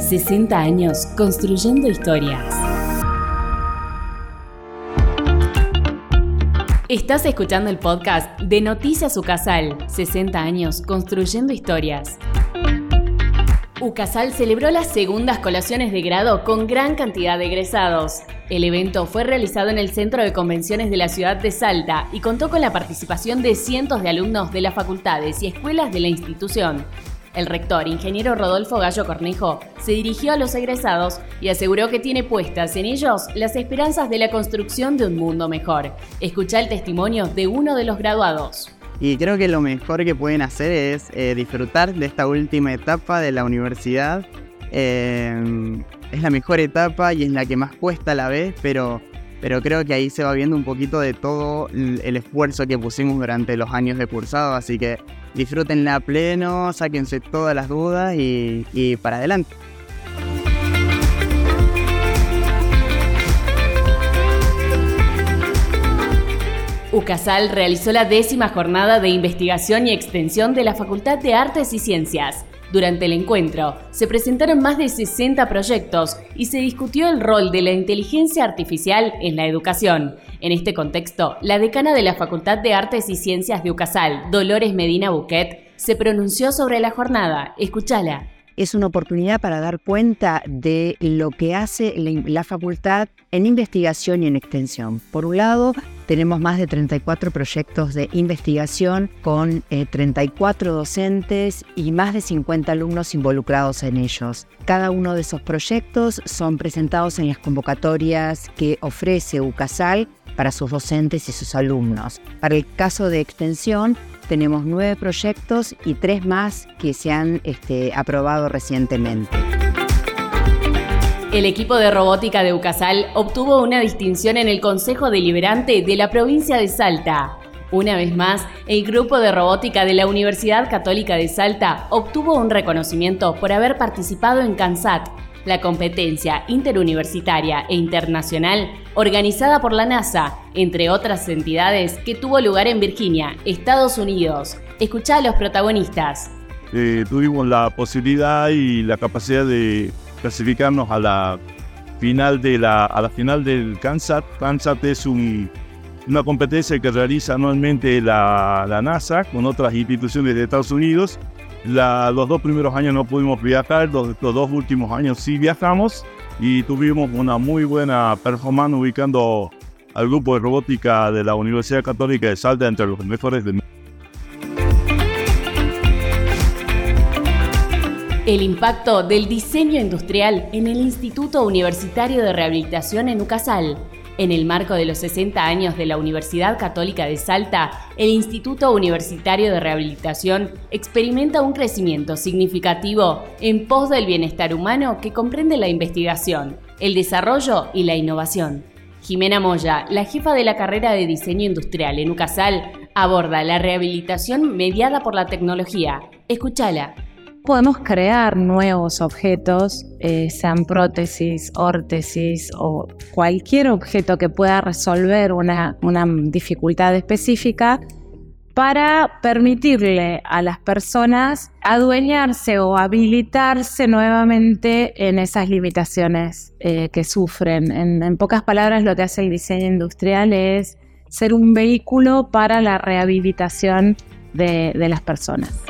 60 años construyendo historias. Estás escuchando el podcast de Noticias Ucasal, 60 años construyendo historias. UCASAL celebró las segundas colaciones de grado con gran cantidad de egresados. El evento fue realizado en el Centro de Convenciones de la ciudad de Salta y contó con la participación de cientos de alumnos de las facultades y escuelas de la institución. El rector, ingeniero Rodolfo Gallo Cornejo, se dirigió a los egresados y aseguró que tiene puestas en ellos las esperanzas de la construcción de un mundo mejor. Escucha el testimonio de uno de los graduados. Y creo que lo mejor que pueden hacer es eh, disfrutar de esta última etapa de la universidad. Eh, es la mejor etapa y es la que más cuesta a la vez, pero, pero creo que ahí se va viendo un poquito de todo el esfuerzo que pusimos durante los años de cursado. Así que disfrútenla pleno, sáquense todas las dudas y, y para adelante. UCASAL realizó la décima jornada de investigación y extensión de la Facultad de Artes y Ciencias. Durante el encuentro, se presentaron más de 60 proyectos y se discutió el rol de la inteligencia artificial en la educación. En este contexto, la decana de la Facultad de Artes y Ciencias de UCASAL, Dolores Medina Buquet, se pronunció sobre la jornada. Escúchala es una oportunidad para dar cuenta de lo que hace la, facultad en investigación y en extensión. Por un lado, tenemos más de 34 proyectos de investigación con 34 eh, docentes y más de 50 alumnos involucrados en ellos. Cada uno de esos proyectos son presentados en las convocatorias que ofrece UCASAL para sus docentes y sus alumnos. Para el caso de extensión, tenemos nueve proyectos y tres más que se han este, aprobado recientemente. El equipo de robótica de UCASAL obtuvo una distinción en el Consejo Deliberante de la provincia de Salta. Una vez más, el grupo de robótica de la Universidad Católica de Salta obtuvo un reconocimiento por haber participado en CANSAT, la competencia interuniversitaria e internacional organizada por la NASA, entre otras entidades, que tuvo lugar en Virginia, Estados Unidos. Escuchá a los protagonistas. Eh, tuvimos la posibilidad y la capacidad de clasificarnos a la final de la, a la final del CANSAT. CANSAT es una competencia que realiza anualmente la, la NASA con otras instituciones de Estados Unidos los dos primeros años no pudimos viajar, los, dos últimos años sí viajamos y tuvimos una muy buena performance ubicando al grupo de robótica de la Universidad Católica de Salta entre los mejores del mundo. El impacto del diseño industrial en el Instituto Universitario de Rehabilitación en Ucasal. En el marco de los 60 años de la Universidad Católica de Salta, el Instituto Universitario de Rehabilitación experimenta un crecimiento significativo en pos del bienestar humano que comprende la investigación, el desarrollo y la innovación. Jimena Moya, la jefa de la carrera de diseño industrial en UCASAL, aborda la rehabilitación mediada por la tecnología. Escúchala podemos crear nuevos objetos, eh, sean prótesis, órtesis o cualquier objeto que pueda resolver una, dificultad específica para permitirle a las personas adueñarse o habilitarse nuevamente en esas limitaciones eh, que sufren. En, pocas palabras, lo que hace el diseño industrial es ser un vehículo para la rehabilitación de las personas.